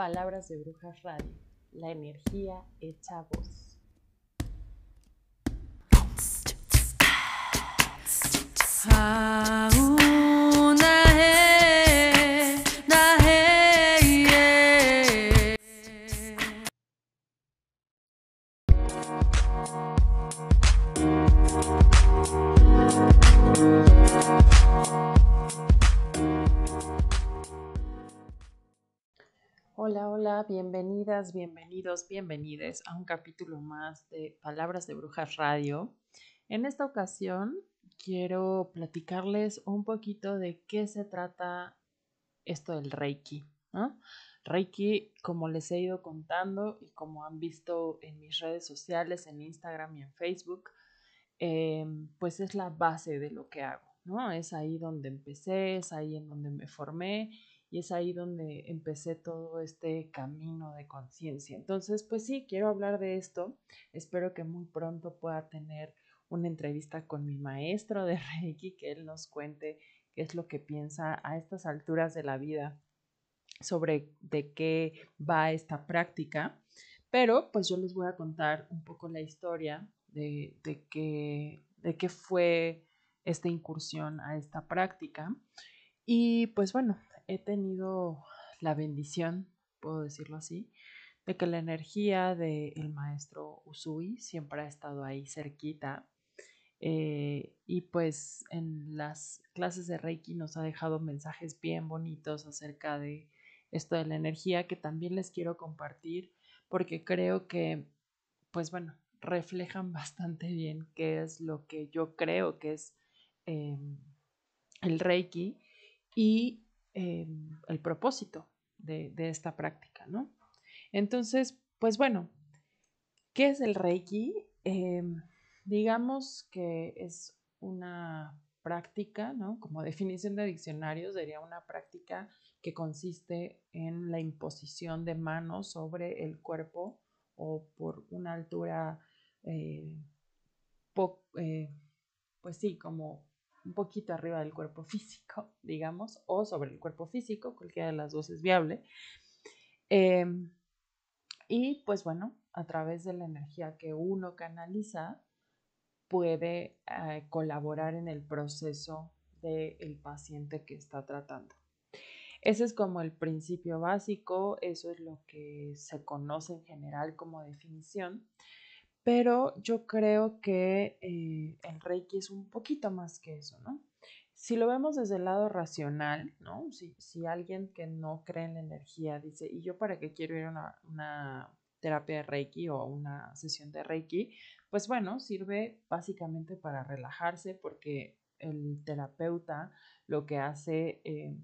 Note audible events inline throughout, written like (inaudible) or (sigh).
Palabras de Brujas Radio, la energía hecha voz. Hola, bienvenidos, bienvenides a un capítulo más de Palabras de Brujas Radio. En esta ocasión quiero platicarles un poquito de qué se trata esto del Reiki. Reiki, como les he ido contando y como han visto en mis redes sociales, en Instagram y en Facebook, eh, pues es la base de lo que hago. ¿no? Es ahí donde empecé, es ahí en donde me formé y es ahí donde empecé todo este camino de conciencia. Entonces, pues sí, quiero hablar de esto. Espero que muy pronto pueda tener una entrevista con mi maestro de (laughs) Reiki, que él nos cuente qué es lo que piensa a estas alturas de la vida sobre de qué va esta práctica. Pero pues yo les voy a contar un poco la historia de, de, qué, de qué fue esta incursión a esta práctica. Y pues bueno, he tenido la bendición, puedo decirlo así, de que la energía del maestro Usui siempre ha estado ahí cerquita. Eh, y pues en las clases de Reiki nos ha dejado mensajes bien bonitos acerca de esto de la energía que también les quiero compartir porque creo que, pues bueno, reflejan (laughs) bastante bien qué es lo que yo creo que es em, el Reiki y Em, el propósito de, esta práctica, ¿no? Entonces, pues bueno, ¿qué es el Reiki? Em, digamos que es una práctica, ¿no? Como definición de diccionario, sería una práctica que consiste en la imposición de manos sobre el cuerpo o por una altura, eh, eh, pues sí, como un poquito arriba del cuerpo físico, (laughs) digamos, o sobre el cuerpo físico, cualquiera de las dos es viable. Em, y pues bueno, a través de la energía que uno canaliza, puede eh, colaborar en el proceso del paciente que está tratando. Ese es como el principio básico, eso es lo que se conoce en general como definición. Pero yo creo que eh, el Reiki es un poquito más que eso, ¿no? Si lo vemos desde el lado racional, ¿no? Si, si alguien que no cree en la energía dice, ¿y yo para qué quiero ir a una, terapia de Reiki o una sesión de Reiki? Pues bueno, sirve básicamente para relajarse porque el terapeuta lo que hace eh,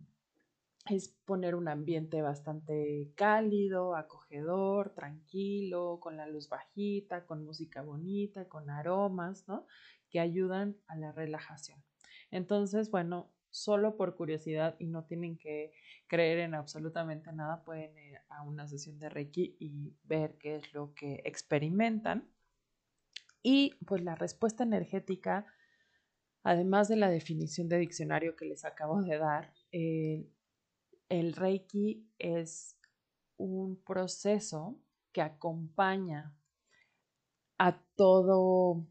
es poner un ambiente bastante cálido, acogedor, tranquilo, con la luz bajita, con música bonita, con aromas, ¿no? Que ayudan a la relajación. Entonces, bueno, solo por curiosidad y no tienen que creer en absolutamente nada, pueden ir a una sesión de Reiki y ver qué es lo que experimentan. Y pues la respuesta energética, además de la definición de diccionario que les acabo de dar, eh, el Reiki es un proceso que acompaña a todo,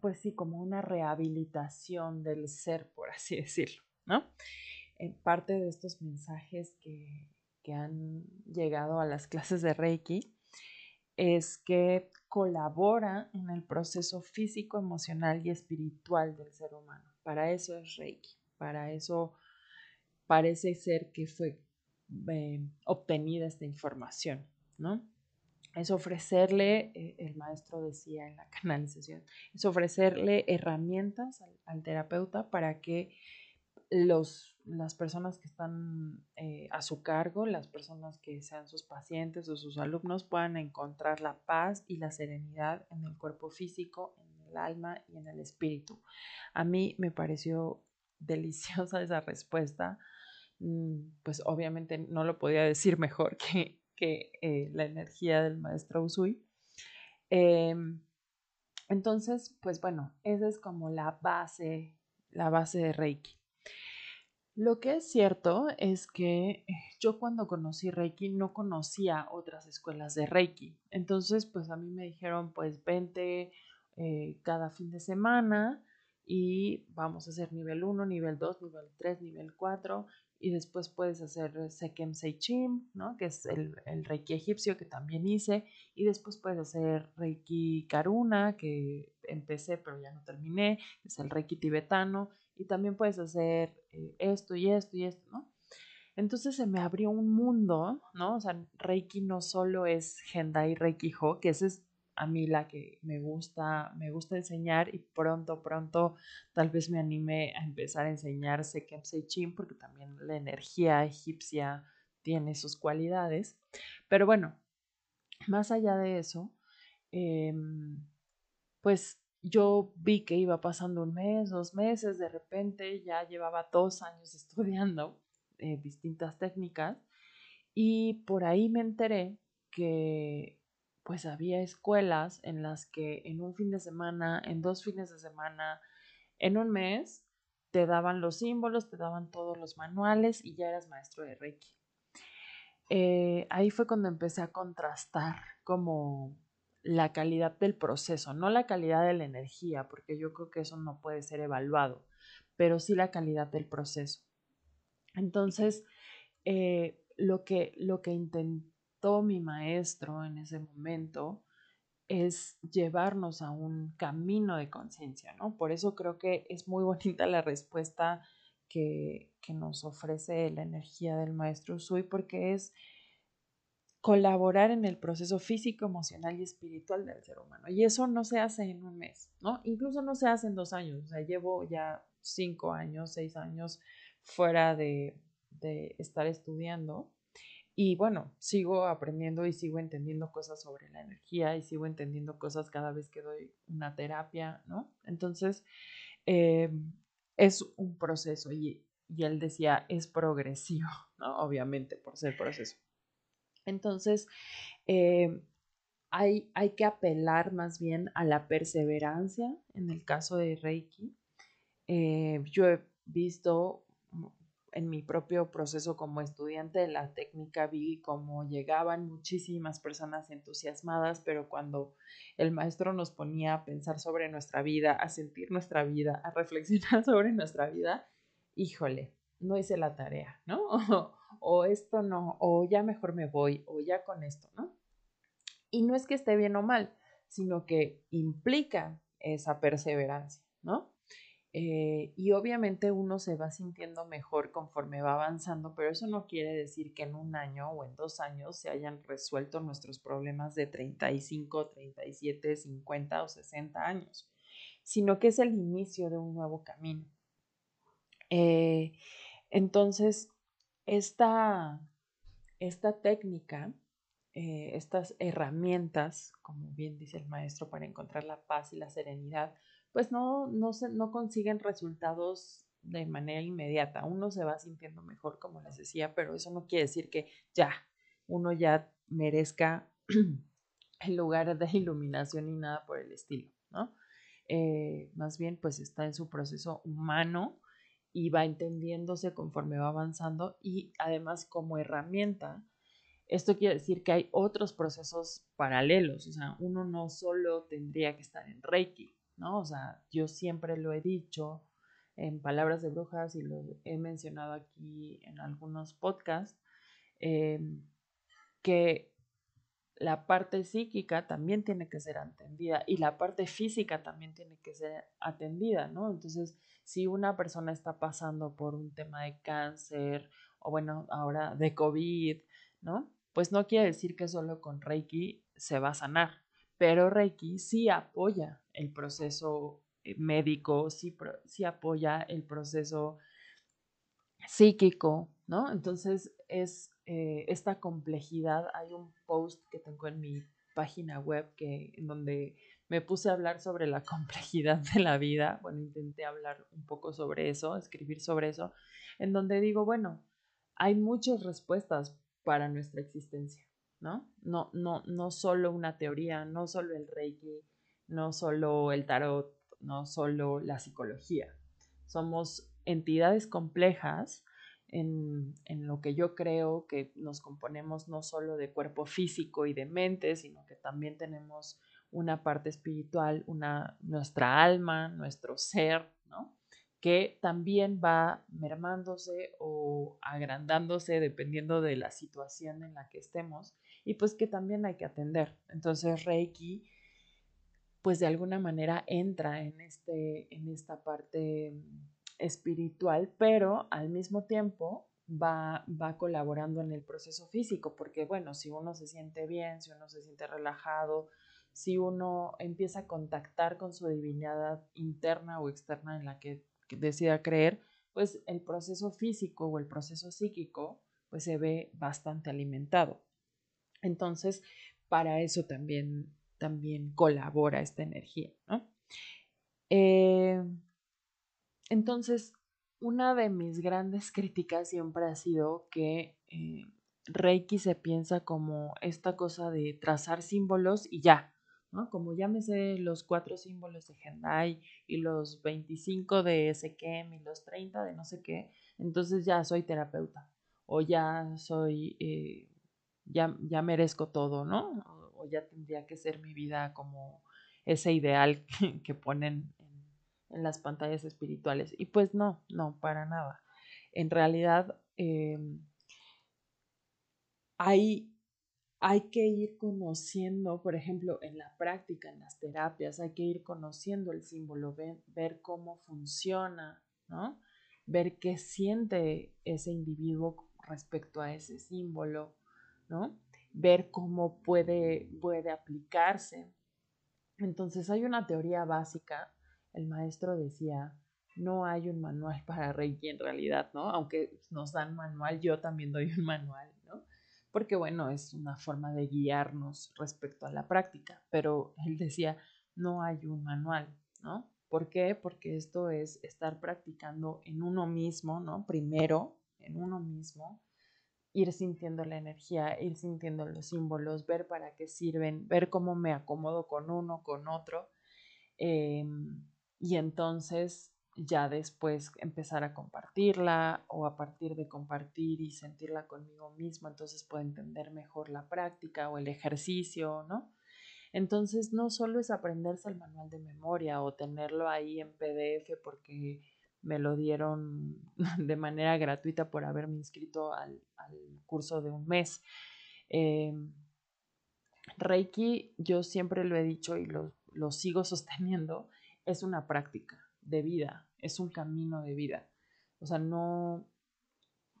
pues sí, como una rehabilitación del ser, por así (laughs) decirlo, ¿no? En parte de estos mensajes que, que han llegado a las clases de Reiki es que colabora en el proceso físico, emocional y espiritual del ser humano. Para eso es Reiki, para eso parece ser que fue eh, obtenida esta información, ¿no? Es ofrecerle, eh, el maestro decía en la (laughs) canalización, es ofrecerle herramientas al, terapeuta para que los, las personas que están eh, a su cargo, las personas que sean sus pacientes o sus alumnos, puedan encontrar la paz y la serenidad en el cuerpo físico, en el alma y en el espíritu. A mí me pareció (laughs) deliciosa esa respuesta pues obviamente no lo podía decir mejor que, que eh, la energía del maestro Usui. Em, entonces, pues bueno, esa es como la base, la base de Reiki. Lo que es cierto es que yo cuando conocí Reiki no conocía otras escuelas de Reiki. Entonces, pues a mí me dijeron, pues vente eh, cada fin de semana y vamos a hacer nivel 1, nivel 2, nivel 3, nivel 4 y después puedes hacer Sekem Seichim, ¿no? que es el, el, Reiki egipcio que también hice, y después puedes hacer Reiki Karuna, que empecé pero ya no terminé, es el Reiki tibetano, y también puedes hacer eh, esto y esto y esto, ¿no? Entonces se me abrió un mundo, ¿no? O sea, Reiki no solo es Hendai Reiki Ho, que esa es a mí la que me gusta, me gusta enseñar y pronto, pronto tal vez me anime a empezar a enseñar Sekem Seichim porque también la energía egipcia tiene sus cualidades. Pero bueno, más allá de eso, em, pues yo vi que iba pasando un mes, dos meses, de repente ya llevaba dos años (laughs) estudiando eh, distintas técnicas y por ahí me enteré que pues había escuelas en las que en un fin de semana, en dos fines de semana, en un mes, te daban los símbolos, te daban todos los manuales y ya eras maestro de Reiki. Eh, ahí fue cuando empecé a contrastar como la calidad del proceso, no la calidad de la energía, porque yo creo que eso no puede ser evaluado, pero sí la calidad del proceso. Entonces, eh, lo, que, lo que mi maestro en ese momento es llevarnos a un camino de conciencia, ¿no? Por eso creo que es muy (laughs) bonita la respuesta que, que nos ofrece la energía del maestro Sui, porque es colaborar en el proceso físico, emocional y espiritual del ser humano. Y eso no se hace en un mes, ¿no? Incluso no se hace en dos años. O sea, llevo ya cinco años, seis años fuera de, de estar estudiando. Y bueno, sigo aprendiendo y sigo entendiendo cosas sobre la energía y sigo entendiendo cosas cada vez que doy una terapia, ¿no? Entonces, eh, es un proceso y, y él decía, es progresivo, (laughs) ¿no? Obviamente, por ser proceso. Entonces, eh, hay, hay, que apelar más bien a la perseverancia en el caso de Reiki. Eh, yo he visto en mi propio proceso como estudiante de la técnica, vi cómo llegaban muchísimas personas entusiasmadas, pero cuando el maestro nos ponía a pensar sobre nuestra vida, a sentir nuestra vida, a reflexionar (laughs) sobre nuestra vida, híjole, no hice la tarea, ¿no? (laughs) o esto no, o ya mejor me voy, o ya con esto, ¿no? Y no es que esté bien o mal, sino que implica esa perseverancia, ¿no? Eh, y obviamente uno se va sintiendo mejor conforme va avanzando, pero eso no quiere decir que en un año o en dos años se hayan resuelto nuestros problemas de 35, 37, 50 o 60 años, sino que es el inicio de un nuevo camino. Eh, entonces, esta, esta técnica, eh, estas herramientas, como bien dice el maestro, para encontrar la paz y la serenidad, pues no, no, se, no consiguen resultados de manera inmediata. Uno se va sintiendo mejor, como les decía, pero eso no quiere decir que ya uno ya merezca (clears throat) el lugar de iluminación ni nada por el estilo, ¿no? Eh, más bien, pues está en su proceso humano y va entendiéndose conforme va avanzando y además como herramienta, esto quiere decir que hay otros procesos paralelos, o sea, uno no solo tendría que estar en Reiki, ¿no? O sea, yo siempre lo he dicho en palabras de brujas y lo he mencionado aquí en algunos podcasts, em, que la parte psíquica también tiene que ser atendida y la parte física también tiene que ser atendida, ¿no? Entonces, si una persona está pasando por un tema de cáncer o bueno, ahora de COVID, ¿no? Pues no quiere decir que solo con Reiki se va a sanar, pero Reiki sí apoya el proceso eh, médico, sí, sí apoya el proceso psíquico, ¿no? Entonces es eh, esta complejidad. Hay un post que tengo en mi página web que, en donde me puse a hablar sobre la (laughs) complejidad de la vida. Bueno, intenté hablar un poco sobre eso, escribir sobre eso, en donde digo, bueno, hay muchas respuestas para nuestra existencia, ¿no? No, no, no solo una teoría, no solo el Reiki, no solo el tarot, no solo la psicología. Somos entidades complejas en, lo que yo creo que nos componemos no solo de cuerpo físico y de mente, sino que también tenemos una parte espiritual, una, nuestra alma, nuestro ser, ¿no? que también va mermándose o agrandándose dependiendo de la situación en la que estemos y pues que también hay que atender. Entonces Reiki pues de alguna manera entra en, este, en esta parte espiritual, pero al mismo tiempo va, va colaborando en el proceso físico, porque bueno, si uno se siente bien, si uno se siente relajado, si uno empieza a contactar con su divinidad interna o externa en la que, decida creer, pues el proceso físico o el proceso psíquico pues se ve bastante alimentado. Entonces, para eso también, también colabora esta energía, ¿no? Eh, entonces, una de mis grandes críticas siempre ha sido que eh, Reiki se piensa como esta cosa de trazar símbolos y ya, ¿no? Como sé los cuatro símbolos de Gendai y los 25 de Sekem y los 30 de no sé qué, entonces ya soy terapeuta o ya soy, eh, ya, ya merezco todo, ¿no? O, ya tendría que ser mi vida como ese ideal (laughs) que ponen en las pantallas espirituales. Y pues no, no, para nada. En realidad em, hay, hay que ir conociendo, por ejemplo, en la práctica, en las terapias, hay que ir conociendo el símbolo, ver, ver cómo funciona, ¿no? Ver qué siente ese individuo respecto a ese símbolo, ¿no? Ver cómo puede, puede aplicarse. Entonces hay una teoría básica el maestro decía, no hay un manual para Reiki en realidad, ¿no? Aunque nos dan manual, yo también doy un manual, ¿no? Porque bueno, es una forma de guiarnos respecto a la práctica, pero él decía, no hay un manual, ¿no? ¿Por qué? Porque esto es estar practicando en uno mismo, ¿no? Primero, en uno mismo, ir sintiendo la energía, ir sintiendo los símbolos, ver para qué sirven, ver cómo me acomodo con uno, con otro. Eh, y entonces ya después empezar a compartirla o a partir de compartir y sentirla conmigo mismo, entonces puedo entender mejor la práctica o el ejercicio, ¿no? Entonces no solo es aprenderse el manual de memoria o tenerlo ahí en PDF porque me lo dieron (laughs) de manera gratuita por haberme inscrito al, curso de un mes. Em, Reiki, yo siempre lo he dicho y lo, lo sigo (laughs) sosteniendo, es una práctica de vida, es un camino de vida. O sea, no,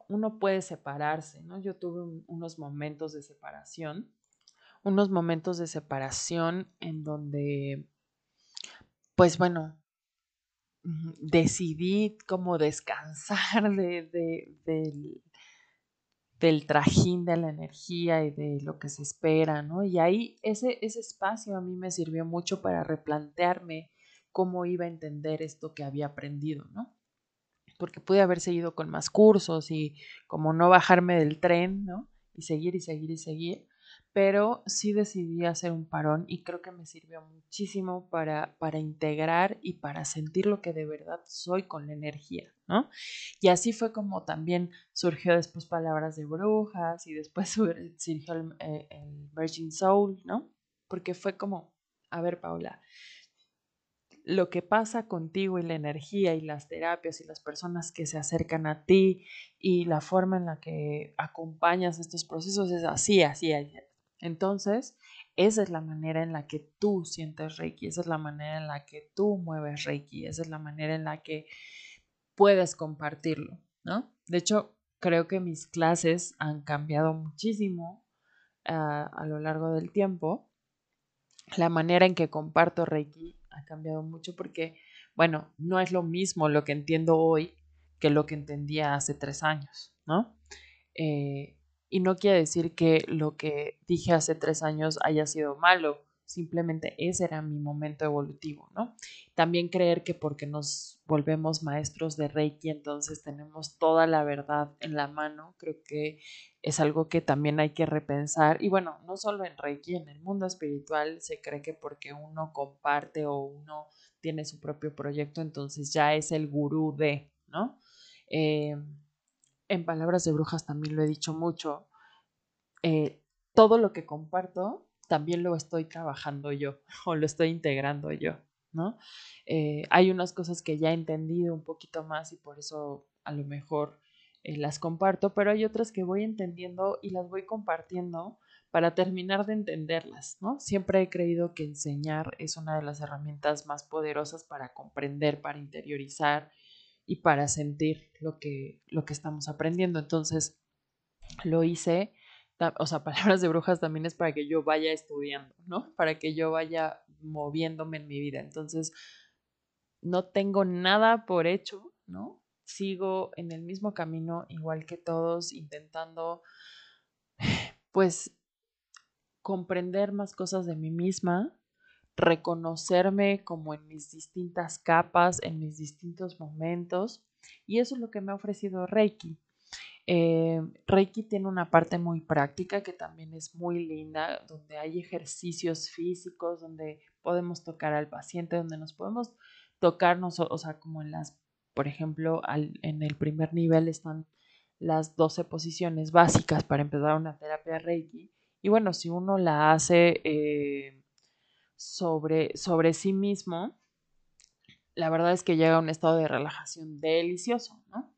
uno puede separarse, ¿no? Yo tuve unos momentos de separación, unos momentos de separación en donde, pues bueno, decidí como descansar (laughs) de, de, del, del trajín de la energía y de lo que se espera, ¿no? Y ahí ese, ese espacio a mí me sirvió mucho para replantearme cómo iba a entender esto que había aprendido, ¿no? Porque pude haber seguido con más cursos y como no bajarme del tren, ¿no? Y seguir y seguir y seguir, pero sí decidí hacer un parón y creo que me sirvió muchísimo para, para integrar y para sentir lo que de verdad soy con la energía, ¿no? Y así fue como también surgió después Palabras de Brujas y después (laughs) surgió el, eh, el Virgin Soul, ¿no? Porque fue como, a ver, Paula, lo que pasa contigo y la energía y las terapias y las personas que se acercan a ti y la forma en la que acompañas estos procesos es así, así. Entonces, esa es la manera en la que tú sientes Reiki, esa es la manera en la que tú mueves Reiki, esa es la manera en la que puedes compartirlo, ¿no? De hecho, creo que mis clases han cambiado muchísimo ah, a lo largo del tiempo. La manera en que comparto Reiki ha cambiado mucho porque, bueno, no es lo mismo lo que entiendo hoy que lo que entendía hace tres años, ¿no? Eh, y no quiere decir que lo que dije hace tres años haya sido malo, simplemente ese era mi momento evolutivo, ¿no? También creer que porque nos volvemos maestros de Reiki, entonces tenemos toda la verdad en la mano, creo que es algo que también hay que repensar. Y bueno, no solo en Reiki, en el mundo espiritual se cree que porque uno comparte o uno tiene su propio proyecto, entonces ya es el gurú de, ¿no? Eh, en palabras de brujas también lo he dicho mucho, eh, todo lo que comparto también lo estoy trabajando yo (laughs) o lo estoy integrando yo, ¿no? Eh, hay unas cosas que ya he entendido un poquito más y por eso a lo mejor las comparto, pero hay otras que voy entendiendo y las voy compartiendo para terminar de entenderlas, ¿no? Siempre he creído que enseñar es una de las herramientas más poderosas para comprender, para interiorizar y para sentir lo que, lo que estamos aprendiendo. Entonces, lo hice, o sea, (laughs) palabras de brujas también es para que yo vaya estudiando, ¿no? Para que yo vaya moviéndome en mi vida. Entonces, no tengo nada por hecho, ¿no? Sigo en el mismo camino, igual que todos, intentando, (sighs) pues, comprender más cosas de mí misma, reconocerme como en mis distintas capas, en mis distintos momentos. Y eso es lo que me ha ofrecido Reiki. Eh, Reiki tiene una parte muy práctica que también es muy linda, donde hay ejercicios físicos, donde podemos tocar al paciente, donde nos podemos tocarnos, o sea, como en las, por ejemplo, en el primer nivel están las 12 posiciones básicas para empezar una terapia Reiki. Y bueno, si uno la hace eh, sobre, sobre sí mismo, la verdad es que llega a un estado de relajación delicioso, ¿no?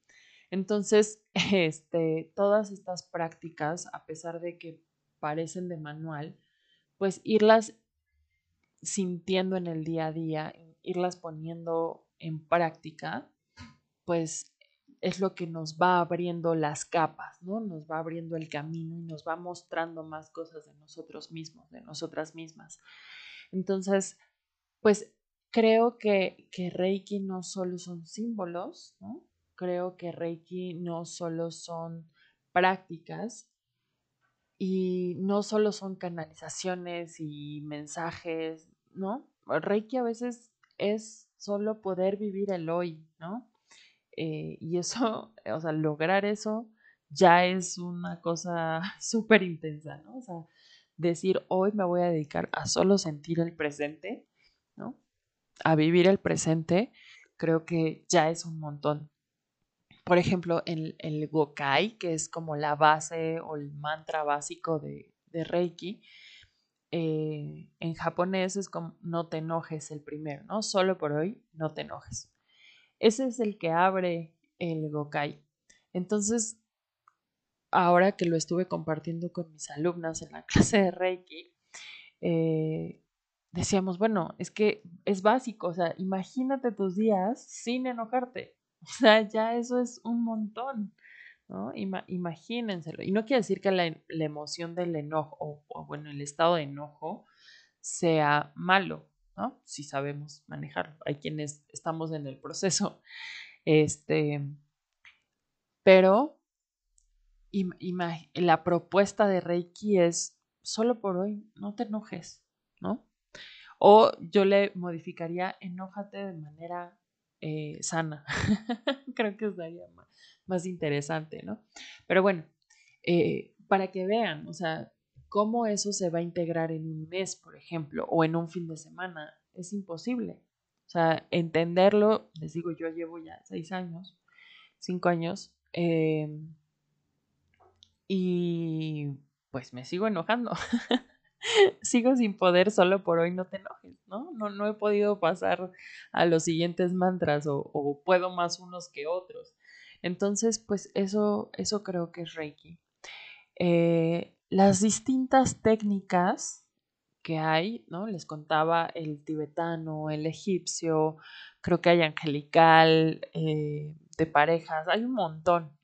Entonces, (laughs) este, todas estas prácticas, a pesar de que parecen de manual, pues irlas sintiendo en el día a día, irlas poniendo en práctica, pues es lo que nos va abriendo las capas, ¿no? Nos va abriendo el camino y nos va mostrando más cosas de nosotros mismos, de nosotras mismas. Entonces, pues creo que, que Reiki no solo son símbolos, ¿no? Creo que Reiki no solo son prácticas y no solo son canalizaciones y mensajes, ¿no? Reiki a veces es solo poder vivir el hoy, ¿no? Eh, y eso, (laughs) o sea, lograr eso ya es una cosa (laughs) súper intensa, ¿no? O sea, decir hoy me voy a dedicar a solo sentir el presente, ¿no? A vivir el presente, creo que ya es un montón. Por ejemplo, el, el Gokai, que es como la base o el mantra básico de, de Reiki, eh, en japonés es como no te enojes el primero, ¿no? Solo por hoy, no te enojes. Ese es el que abre el Gokai. Entonces, ahora que lo estuve compartiendo con mis alumnas en la (laughs) clase de Reiki, eh, decíamos, bueno, es que es básico, o sea, imagínate tus días sin enojarte. (laughs) O sea, ya eso es un montón, ¿no? imagínenselo. Y no quiere decir que la, emoción del enojo, o, o, bueno, el estado de enojo sea malo, ¿no? Si sabemos manejarlo. Hay quienes estamos en el proceso. (laughs) Este, pero la propuesta de Reiki es solo por hoy, no te enojes, ¿no? O yo le modificaría, enójate de manera eh, sana. (laughs) Creo que estaría más, más, interesante, ¿no? Pero bueno, eh, para que vean, o sea, ¿Cómo eso se va a integrar en un mes, por ejemplo, o en un fin de semana? Es imposible. O sea, entenderlo, les digo, yo llevo ya seis años, cinco años, em, y pues me sigo enojando. (laughs) (laughs) sigo sin poder solo por hoy no te enojes, ¿no? No, no he podido pasar a los siguientes mantras o, puedo más unos que otros. Entonces, pues eso, eso creo que es Reiki. Eh, las distintas técnicas que hay, ¿no? Les contaba el tibetano, el egipcio, creo que hay angelical, eh, de parejas, hay un montón.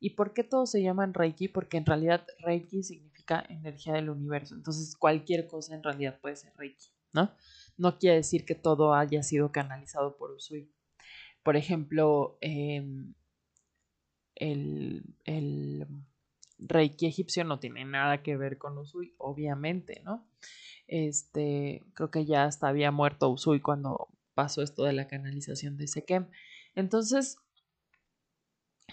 ¿Y por qué todos se llaman Reiki? Porque en realidad Reiki significa energía del universo. Entonces cualquier cosa en realidad puede ser Reiki, ¿no? No quiere decir que todo haya sido canalizado por Usui. Por ejemplo, em, el, el Reiki egipcio no tiene nada que ver con Usui, obviamente, ¿no? Este, creo que ya hasta había muerto Usui cuando pasó esto de la canalización de Sekem. Entonces,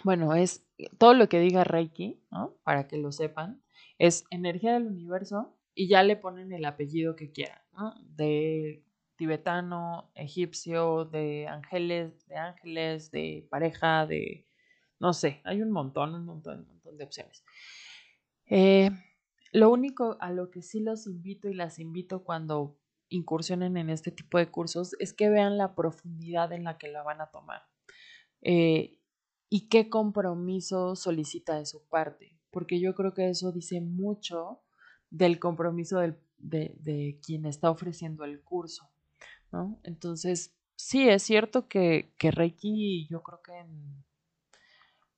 bueno, es todo lo que diga Reiki, ¿no? Para que lo sepan, es energía del universo y ya le ponen el apellido que quieran, ¿no? De tibetano, egipcio, de ángeles, de ángeles, de pareja, de no sé, hay un montón, un montón, un montón de opciones. Eh, lo único a lo que sí los invito y las invito cuando incursionen en este tipo de cursos es que vean la profundidad en la que la van a tomar eh, y qué compromiso solicita de su parte, porque yo creo que eso dice mucho del compromiso de, de, quien está ofreciendo el curso, ¿no? Entonces, sí, es cierto que, que Reiki, yo creo que en,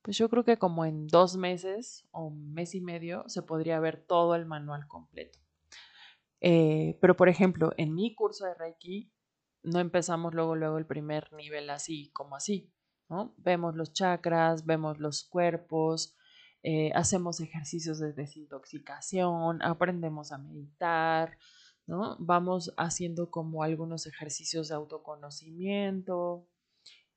pues yo creo que como en dos meses o mes y medio se podría ver todo el manual completo. Eh, pero, por ejemplo, en mi curso de Reiki no empezamos luego, luego el primer nivel así como así, ¿no? Vemos los chakras, vemos los cuerpos, eh, hacemos ejercicios de desintoxicación, aprendemos a meditar, ¿no? Vamos haciendo como algunos ejercicios de autoconocimiento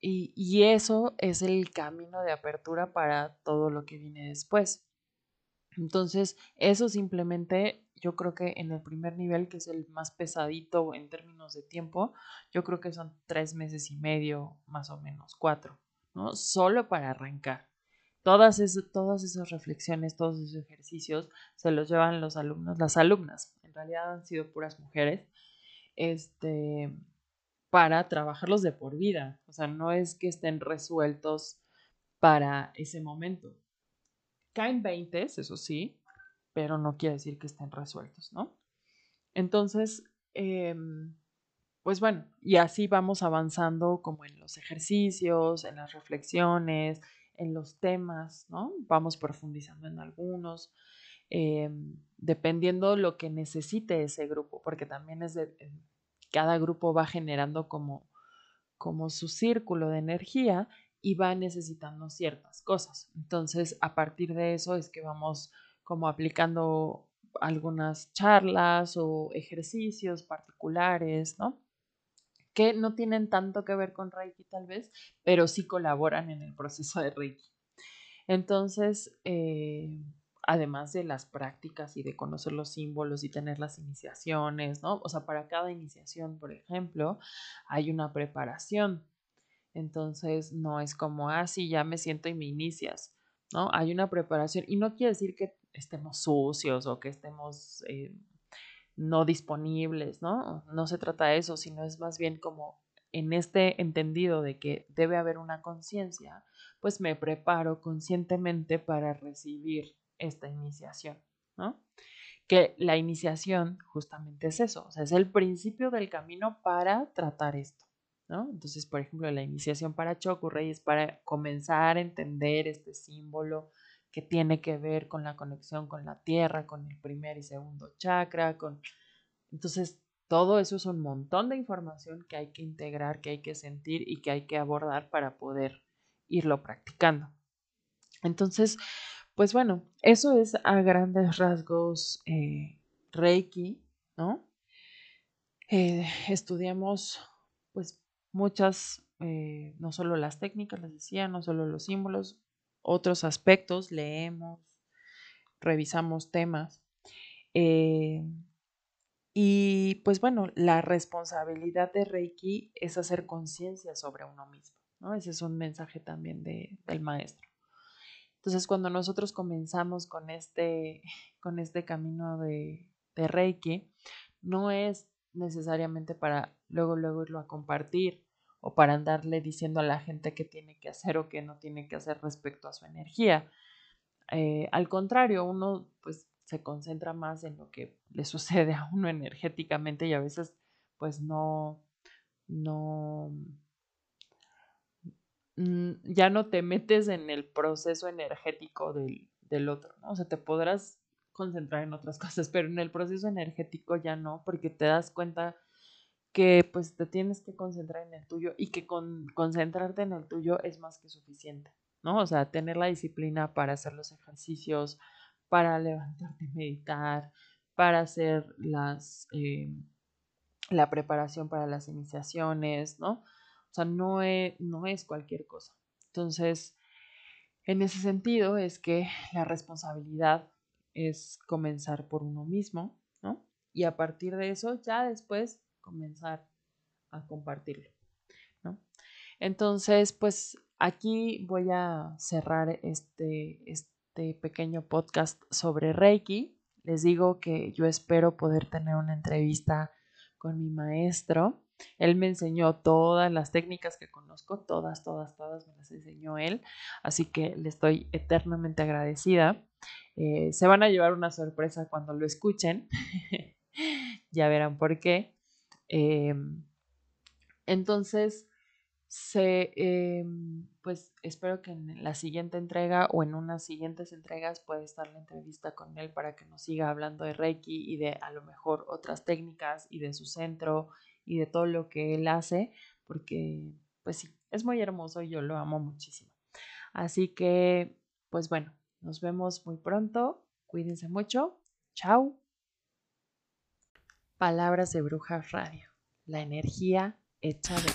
y, y eso es el camino de apertura para todo lo que viene después. Entonces, eso simplemente yo creo que en el primer nivel, que es el más pesadito en términos de tiempo, yo creo que son tres meses y medio, más o menos, cuatro, ¿no? Solo para arrancar. Todas, todas esas reflexiones, todos esos ejercicios se los llevan los alumnos, las alumnas, en realidad han sido puras mujeres, este, para trabajarlos de por vida. O sea, no es que estén resueltos para ese momento. Caen 20, eso sí, pero no quiere decir que estén resueltos, ¿no? Entonces, em, pues bueno, y así vamos avanzando como en los ejercicios, en las reflexiones, en los temas, ¿no? Vamos profundizando en algunos, em, dependiendo lo que necesite ese grupo, porque también es de, em, cada grupo va generando como, como su círculo de energía y va necesitando ciertas cosas. Entonces, a partir de eso es que vamos como aplicando algunas charlas o ejercicios particulares, ¿no? Que no tienen tanto que ver con Reiki tal vez, pero sí colaboran en el proceso de Reiki. Entonces, eh, además de las prácticas y de conocer los símbolos y tener las iniciaciones, ¿no? O sea, para cada iniciación, por ejemplo, hay una preparación. Entonces, no es como, ah, sí, ya me siento y me inicias, ¿no? Hay una preparación y no quiere decir que estemos sucios o que estemos eh, no disponibles, ¿no? No se trata de eso, sino es más bien como en este entendido de que debe haber una conciencia, pues me preparo conscientemente para recibir esta iniciación, ¿no? Que la iniciación justamente es eso, o sea, es el principio del camino para tratar esto, ¿no? Entonces, por ejemplo, la iniciación para Chokurei es para comenzar a entender este símbolo, que tiene que ver con la conexión con la tierra, con el primer y segundo chakra, con... Entonces, todo eso es un montón de información que hay que integrar, que hay que sentir y que hay que abordar para poder irlo practicando. Entonces, pues bueno, eso es a grandes rasgos eh, Reiki, ¿no? Eh, estudiamos pues muchas, eh, no solo las técnicas, les decía, no solo los símbolos, otros aspectos, leemos, revisamos temas. Eh, y pues bueno, la responsabilidad de Reiki es hacer conciencia sobre uno mismo, ¿no? Ese es un mensaje también de, del maestro. Entonces, cuando nosotros comenzamos con este, con este camino de, de Reiki, no es necesariamente para luego, luego irlo a compartir o para andarle diciendo a la gente qué tiene que hacer o qué no tiene que hacer respecto a su energía. Eh, al contrario, uno pues se concentra más en lo que le (laughs) sucede a uno energéticamente y a veces pues no, no, mm, ya no te metes en el proceso energético del, del otro, ¿no? O sea, te podrás concentrar en otras (laughs) cosas, pero en el proceso energético ya no, porque te das cuenta que pues te tienes que concentrar en el tuyo y que con concentrarte en el tuyo es más que suficiente, ¿no? O sea, tener la disciplina para hacer los ejercicios, para levantarte y meditar, para hacer las, eh, la preparación para las iniciaciones, ¿no? O sea, no es, no es cualquier cosa. Entonces, en ese sentido es que la responsabilidad es comenzar por uno mismo, ¿no? Y a partir de eso, ya después comenzar a compartirlo, ¿no? Entonces, pues aquí voy a cerrar este, este pequeño podcast sobre Reiki. Les digo que yo espero poder tener una entrevista con mi maestro. Él me enseñó todas las técnicas que conozco, todas, todas, todas me las enseñó él. Así que le estoy eternamente agradecida. Eh, se van a llevar una sorpresa cuando lo escuchen. (laughs) ya verán por qué. Em, entonces, se, em, pues espero que en la siguiente entrega o en unas siguientes entregas pueda estar la entrevista con él para que nos siga hablando de Reiki y de a lo mejor otras técnicas y de su centro y de todo lo que él hace, porque pues sí, es muy hermoso y yo lo amo muchísimo. Así que, pues bueno, nos vemos muy pronto. Cuídense mucho. Chao. Palabras de Brujas Radio. La energía hecha de...